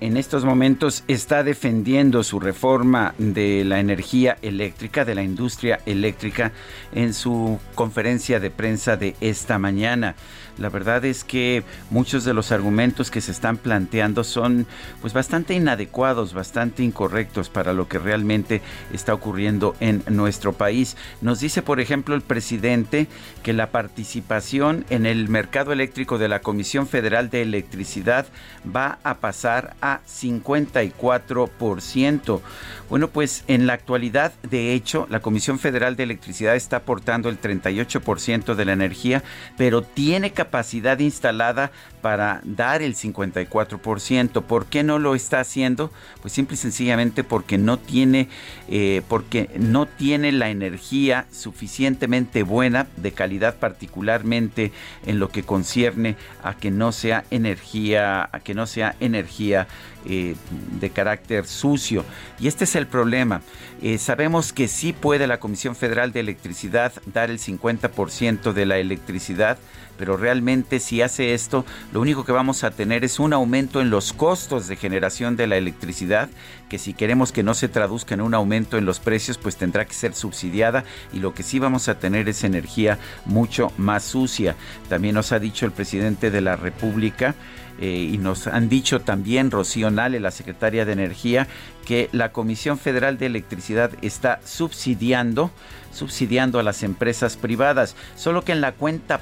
en estos momentos está defendiendo su reforma de la energía eléctrica, de la industria eléctrica, en su conferencia de prensa de esta mañana. La verdad es que muchos de los argumentos que se están planteando son pues bastante inadecuados, bastante incorrectos para lo que realmente está ocurriendo en nuestro país. Nos dice, por ejemplo, el presidente que la participación en el mercado eléctrico de la Comisión Federal de Electricidad va a pasar a 54%. Bueno, pues en la actualidad, de hecho, la Comisión Federal de Electricidad está aportando el 38% de la energía, pero tiene capacidad instalada para dar el 54%. ¿Por qué no lo está haciendo? Pues simple y sencillamente porque no tiene, eh, porque no tiene la energía suficientemente buena, de calidad particularmente en lo que concierne a que no sea energía, a que no sea energía eh, de carácter sucio. Y este es el problema. Eh, sabemos que sí puede la Comisión Federal de Electricidad dar el 50% de la electricidad, pero realmente si hace esto, lo único que vamos a tener es un aumento en los costos de generación de la electricidad, que si queremos que no se traduzca en un aumento en los precios, pues tendrá que ser subsidiada y lo que sí vamos a tener es energía mucho más sucia. También nos ha dicho el presidente de la República, eh, y nos han dicho también Rocío Nale, la secretaria de Energía, que la Comisión Federal de Electricidad está subsidiando subsidiando a las empresas privadas, solo que en la cuenta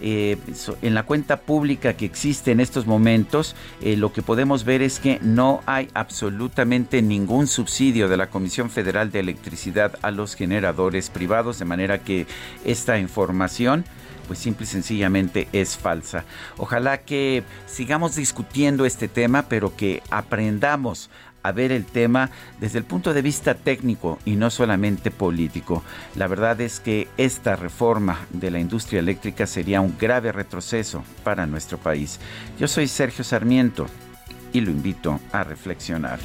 eh, en la cuenta pública que existe en estos momentos, eh, lo que podemos ver es que no hay absolutamente ningún subsidio de la Comisión Federal de Electricidad a los generadores privados, de manera que esta información pues simple y sencillamente es falsa. Ojalá que sigamos discutiendo este tema, pero que aprendamos a ver el tema desde el punto de vista técnico y no solamente político. La verdad es que esta reforma de la industria eléctrica sería un grave retroceso para nuestro país. Yo soy Sergio Sarmiento y lo invito a reflexionar.